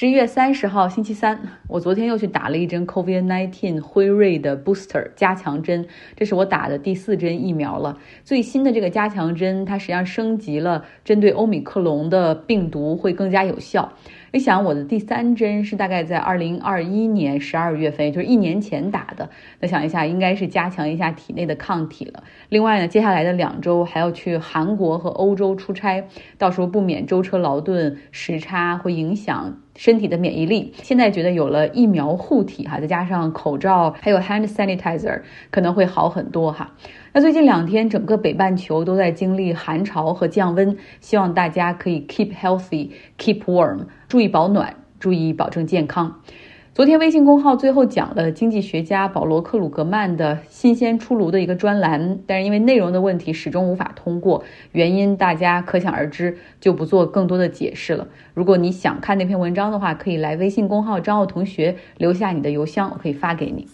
十一月三十号星期三，我昨天又去打了一针 COVID-19 辉瑞的 booster 加强针，这是我打的第四针疫苗了。最新的这个加强针，它实际上升级了，针对欧米克隆的病毒会更加有效。你想，我的第三针是大概在二零二一年十二月份，也就是一年前打的。那想一下，应该是加强一下体内的抗体了。另外呢，接下来的两周还要去韩国和欧洲出差，到时候不免舟车劳顿，时差会影响身体的免疫力。现在觉得有了疫苗护体哈，再加上口罩还有 hand sanitizer，可能会好很多哈。那最近两天，整个北半球都在经历寒潮和降温，希望大家可以 keep healthy，keep warm，注意保暖，注意保证健康。昨天微信公号最后讲了经济学家保罗克鲁格曼的新鲜出炉的一个专栏，但是因为内容的问题始终无法通过，原因大家可想而知，就不做更多的解释了。如果你想看那篇文章的话，可以来微信公号张奥同学留下你的邮箱，我可以发给你。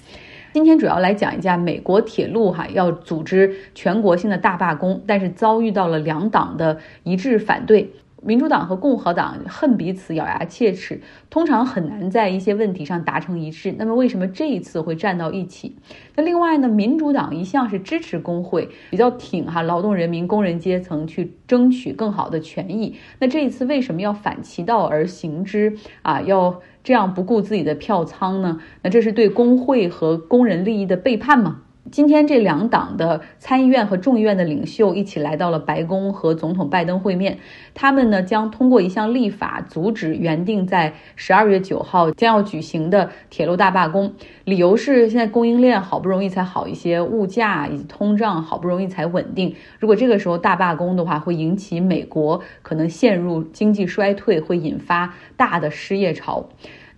今天主要来讲一下美国铁路哈要组织全国性的大罢工，但是遭遇到了两党的一致反对。民主党和共和党恨彼此，咬牙切齿，通常很难在一些问题上达成一致。那么，为什么这一次会站到一起？那另外呢？民主党一向是支持工会，比较挺哈劳动人民、工人阶层去争取更好的权益。那这一次为什么要反其道而行之啊？要这样不顾自己的票仓呢？那这是对工会和工人利益的背叛吗？今天，这两党的参议院和众议院的领袖一起来到了白宫和总统拜登会面。他们呢将通过一项立法阻止原定在十二月九号将要举行的铁路大罢工。理由是现在供应链好不容易才好一些，物价以及通胀好不容易才稳定。如果这个时候大罢工的话，会引起美国可能陷入经济衰退，会引发大的失业潮。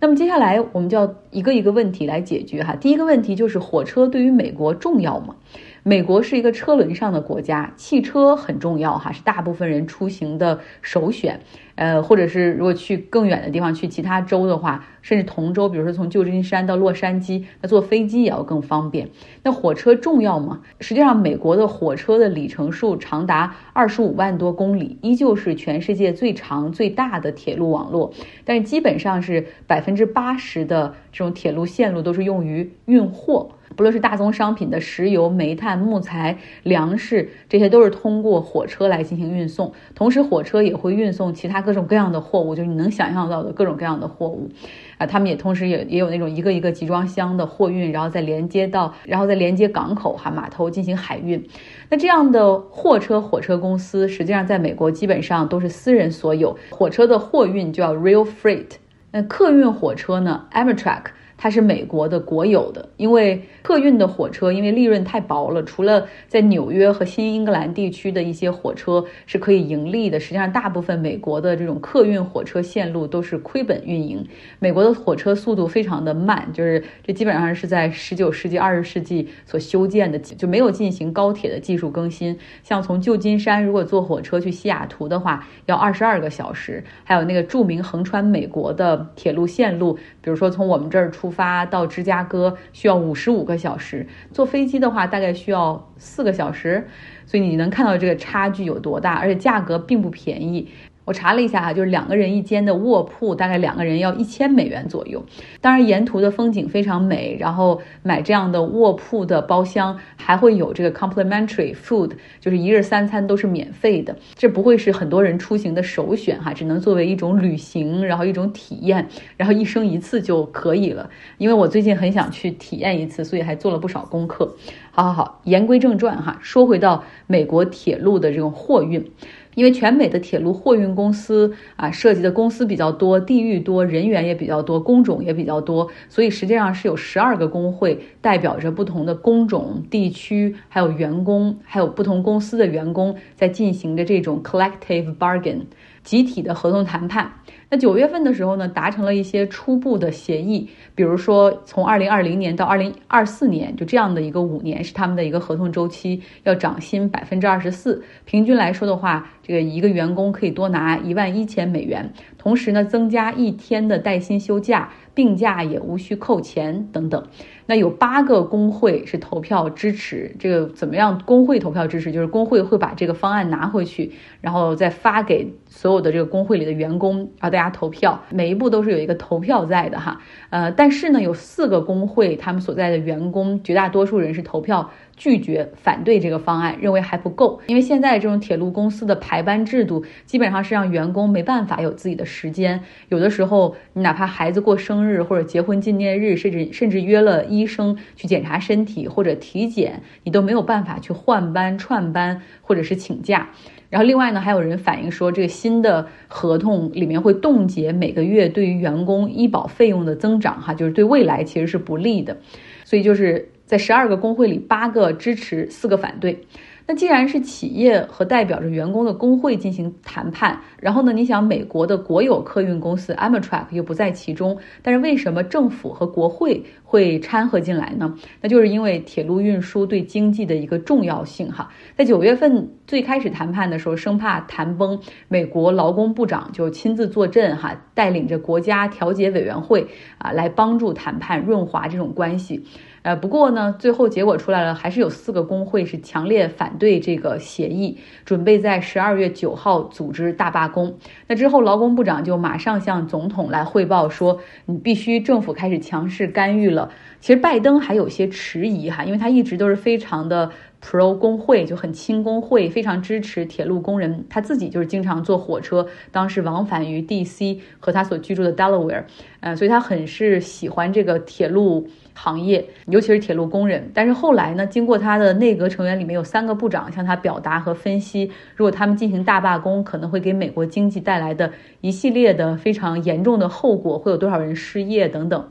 那么接下来我们就要一个一个问题来解决哈。第一个问题就是火车对于美国重要吗？美国是一个车轮上的国家，汽车很重要哈，是大部分人出行的首选。呃，或者是如果去更远的地方，去其他州的话，甚至同州，比如说从旧金山到洛杉矶，那坐飞机也要更方便。那火车重要吗？实际上，美国的火车的里程数长达二十五万多公里，依旧是全世界最长最大的铁路网络。但是基本上是百分之八十的这种铁路线路都是用于运货。不论是大宗商品的石油、煤炭、木材、粮食，这些都是通过火车来进行运送。同时，火车也会运送其他各种各样的货物，就是你能想象到的各种各样的货物。啊，他们也同时也也有那种一个一个集装箱的货运，然后再连接到，然后再连接港口哈码头进行海运。那这样的货车火车公司，实际上在美国基本上都是私人所有。火车的货运就叫 r e a l Freight，那客运火车呢，Amtrak。它是美国的国有的，因为客运的火车因为利润太薄了，除了在纽约和新英格兰地区的一些火车是可以盈利的，实际上大部分美国的这种客运火车线路都是亏本运营。美国的火车速度非常的慢，就是这基本上是在十九世纪、二十世纪所修建的，就没有进行高铁的技术更新。像从旧金山如果坐火车去西雅图的话，要二十二个小时，还有那个著名横穿美国的铁路线路，比如说从我们这儿出。出发到芝加哥需要五十五个小时，坐飞机的话大概需要四个小时，所以你能看到这个差距有多大，而且价格并不便宜。我查了一下哈，就是两个人一间的卧铺，大概两个人要一千美元左右。当然，沿途的风景非常美，然后买这样的卧铺的包厢还会有这个 complimentary food，就是一日三餐都是免费的。这不会是很多人出行的首选哈，只能作为一种旅行，然后一种体验，然后一生一次就可以了。因为我最近很想去体验一次，所以还做了不少功课。好好好，言归正传哈，说回到美国铁路的这种货运。因为全美的铁路货运公司啊，涉及的公司比较多，地域多，人员也比较多，工种也比较多，所以实际上是有十二个工会，代表着不同的工种、地区，还有员工，还有不同公司的员工，在进行着这种 collective bargain。集体的合同谈判，那九月份的时候呢，达成了一些初步的协议，比如说从二零二零年到二零二四年，就这样的一个五年是他们的一个合同周期，要涨薪百分之二十四，平均来说的话，这个一个员工可以多拿一万一千美元，同时呢，增加一天的带薪休假。病假也无需扣钱等等，那有八个工会是投票支持这个怎么样？工会投票支持，就是工会会把这个方案拿回去，然后再发给所有的这个工会里的员工，啊大家投票，每一步都是有一个投票在的哈。呃，但是呢，有四个工会，他们所在的员工绝大多数人是投票。拒绝反对这个方案，认为还不够，因为现在这种铁路公司的排班制度基本上是让员工没办法有自己的时间。有的时候，你哪怕孩子过生日或者结婚纪念日，甚至甚至约了医生去检查身体或者体检，你都没有办法去换班、串班或者是请假。然后，另外呢，还有人反映说，这个新的合同里面会冻结每个月对于员工医保费用的增长，哈，就是对未来其实是不利的。所以就是。在十二个工会里，八个支持，四个反对。那既然是企业和代表着员工的工会进行谈判，然后呢，你想美国的国有客运公司 Amtrak 又不在其中，但是为什么政府和国会会掺和进来呢？那就是因为铁路运输对经济的一个重要性哈。在九月份最开始谈判的时候，生怕谈崩，美国劳工部长就亲自坐镇哈，带领着国家调解委员会啊来帮助谈判润滑这种关系。呃，不过呢，最后结果出来了，还是有四个工会是强烈反对这个协议，准备在十二月九号组织大罢工。那之后，劳工部长就马上向总统来汇报说，你必须政府开始强势干预了。其实拜登还有些迟疑哈，因为他一直都是非常的 pro 工会，就很亲工会，非常支持铁路工人。他自己就是经常坐火车，当时往返于 D.C. 和他所居住的 Delaware，呃，所以他很是喜欢这个铁路。行业，尤其是铁路工人，但是后来呢，经过他的内阁成员里面有三个部长向他表达和分析，如果他们进行大罢工，可能会给美国经济带来的一系列的非常严重的后果，会有多少人失业等等。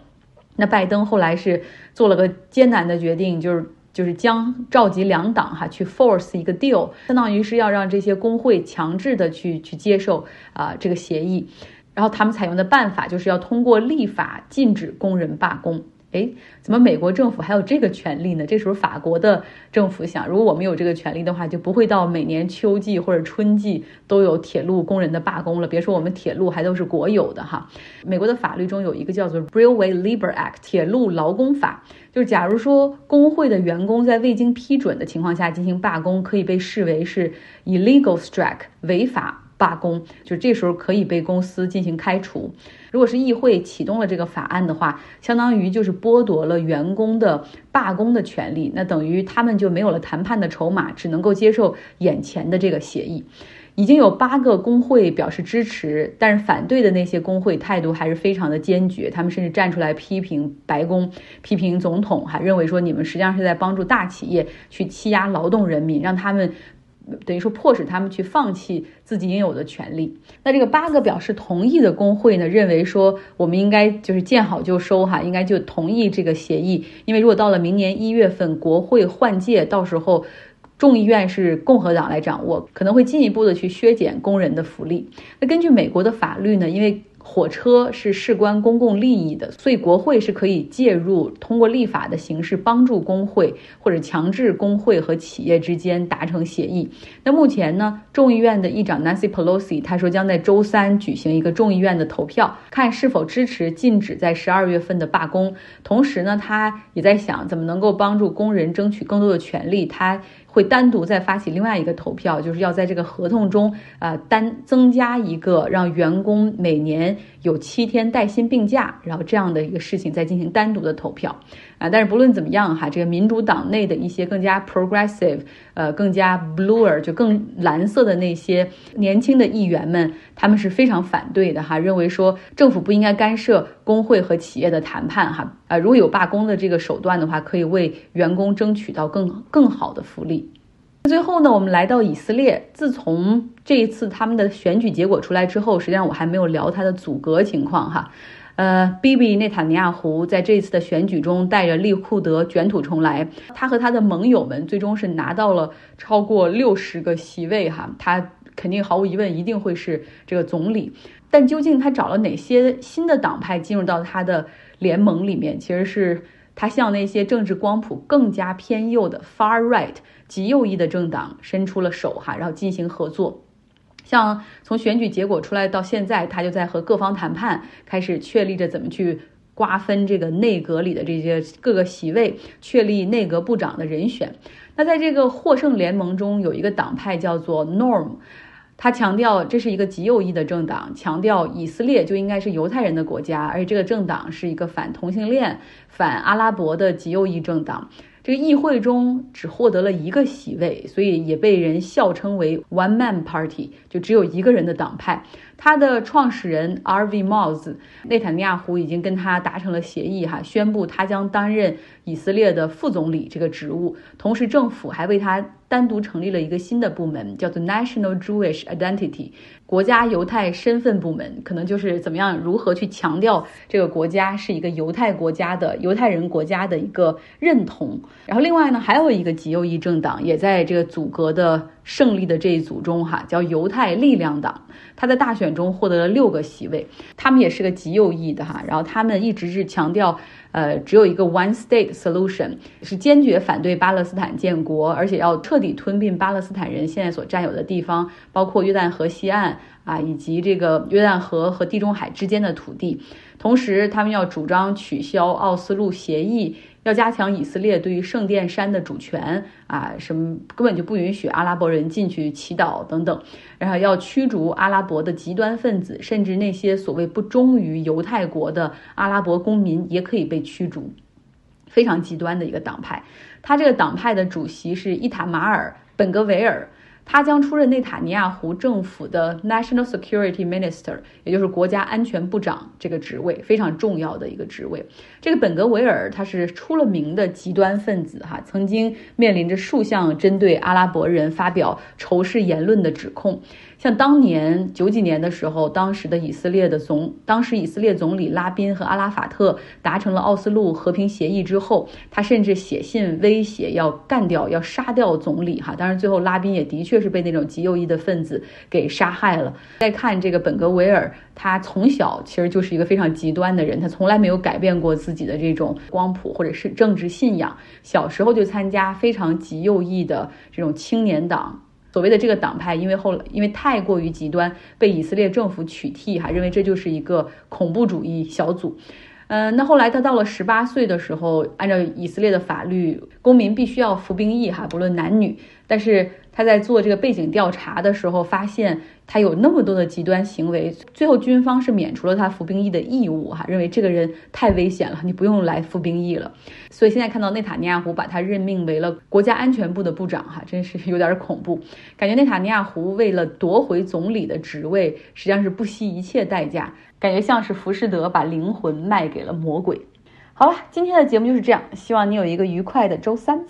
那拜登后来是做了个艰难的决定，就是就是将召集两党哈去 force 一个 deal，相当于是要让这些工会强制的去去接受啊这个协议，然后他们采用的办法就是要通过立法禁止工人罢工。哎，怎么美国政府还有这个权利呢？这时候法国的政府想，如果我们有这个权利的话，就不会到每年秋季或者春季都有铁路工人的罢工了。别说我们铁路还都是国有的哈。美国的法律中有一个叫做 Railway Labor Act 铁路劳工法，就是假如说工会的员工在未经批准的情况下进行罢工，可以被视为是 illegal strike 违法。罢工，就这时候可以被公司进行开除。如果是议会启动了这个法案的话，相当于就是剥夺了员工的罢工的权利，那等于他们就没有了谈判的筹码，只能够接受眼前的这个协议。已经有八个工会表示支持，但是反对的那些工会态度还是非常的坚决，他们甚至站出来批评白宫，批评总统，还认为说你们实际上是在帮助大企业去欺压劳动人民，让他们。等于说迫使他们去放弃自己应有的权利。那这个八个表示同意的工会呢，认为说我们应该就是见好就收哈，应该就同意这个协议。因为如果到了明年一月份国会换届，到时候众议院是共和党来掌握，可能会进一步的去削减工人的福利。那根据美国的法律呢，因为火车是事关公共利益的，所以国会是可以介入，通过立法的形式帮助工会或者强制工会和企业之间达成协议。那目前呢，众议院的议长 Nancy Pelosi 他说将在周三举行一个众议院的投票，看是否支持禁止在十二月份的罢工。同时呢，他也在想怎么能够帮助工人争取更多的权利。他。会单独再发起另外一个投票，就是要在这个合同中，呃，单增加一个让员工每年有七天带薪病假，然后这样的一个事情再进行单独的投票，啊，但是不论怎么样哈，这个民主党内的一些更加 progressive，呃，更加 bluer 就更蓝色的那些年轻的议员们，他们是非常反对的哈，认为说政府不应该干涉工会和企业的谈判哈，啊，如果有罢工的这个手段的话，可以为员工争取到更更好的福利。最后呢，我们来到以色列。自从这一次他们的选举结果出来之后，实际上我还没有聊他的阻隔情况哈。呃，Bibi 内塔尼亚胡在这次的选举中带着利库德卷土重来，他和他的盟友们最终是拿到了超过六十个席位哈。他肯定毫无疑问一定会是这个总理，但究竟他找了哪些新的党派进入到他的联盟里面，其实是。他向那些政治光谱更加偏右的 far right 极右翼的政党伸出了手哈，然后进行合作。像从选举结果出来到现在，他就在和各方谈判，开始确立着怎么去瓜分这个内阁里的这些各个席位，确立内阁部长的人选。那在这个获胜联盟中，有一个党派叫做 Norm。他强调这是一个极右翼的政党，强调以色列就应该是犹太人的国家，而且这个政党是一个反同性恋、反阿拉伯的极右翼政党。这个议会中只获得了一个席位，所以也被人笑称为 “one man party”，就只有一个人的党派。他的创始人 R.V. Moss 内塔尼亚胡已经跟他达成了协议，哈，宣布他将担任以色列的副总理这个职务，同时政府还为他单独成立了一个新的部门，叫做 National Jewish Identity。国家犹太身份部门可能就是怎么样如何去强调这个国家是一个犹太国家的犹太人国家的一个认同。然后另外呢，还有一个极右翼政党也在这个组阁的胜利的这一组中哈，叫犹太力量党。他在大选中获得了六个席位，他们也是个极右翼的哈。然后他们一直是强调。呃，只有一个 one state solution，是坚决反对巴勒斯坦建国，而且要彻底吞并巴勒斯坦人现在所占有的地方，包括约旦河西岸啊，以及这个约旦河和地中海之间的土地。同时，他们要主张取消奥斯陆协议。要加强以色列对于圣殿山的主权啊，什么根本就不允许阿拉伯人进去祈祷等等，然后要驱逐阿拉伯的极端分子，甚至那些所谓不忠于犹太国的阿拉伯公民也可以被驱逐，非常极端的一个党派。他这个党派的主席是伊塔马尔·本格维尔。他将出任内塔尼亚胡政府的 National Security Minister，也就是国家安全部长这个职位，非常重要的一个职位。这个本格维尔他是出了名的极端分子，哈，曾经面临着数项针对阿拉伯人发表仇视言论的指控。像当年九几年的时候，当时的以色列的总，当时以色列总理拉宾和阿拉法特达成了奥斯陆和平协议之后，他甚至写信威胁要干掉、要杀掉总理哈。当然，最后拉宾也的确就是被那种极右翼的分子给杀害了。再看这个本格维尔，他从小其实就是一个非常极端的人，他从来没有改变过自己的这种光谱或者是政治信仰。小时候就参加非常极右翼的这种青年党。所谓的这个党派，因为后来因为太过于极端，被以色列政府取缔，哈，认为这就是一个恐怖主义小组。嗯，那后来他到了十八岁的时候，按照以色列的法律，公民必须要服兵役，哈，不论男女。但是他在做这个背景调查的时候，发现他有那么多的极端行为，最后军方是免除了他服兵役的义务，哈，认为这个人太危险了，你不用来服兵役了。所以现在看到内塔尼亚胡把他任命为了国家安全部的部长，哈，真是有点恐怖。感觉内塔尼亚胡为了夺回总理的职位，实际上是不惜一切代价。感觉像是浮士德把灵魂卖给了魔鬼。好了，今天的节目就是这样，希望你有一个愉快的周三。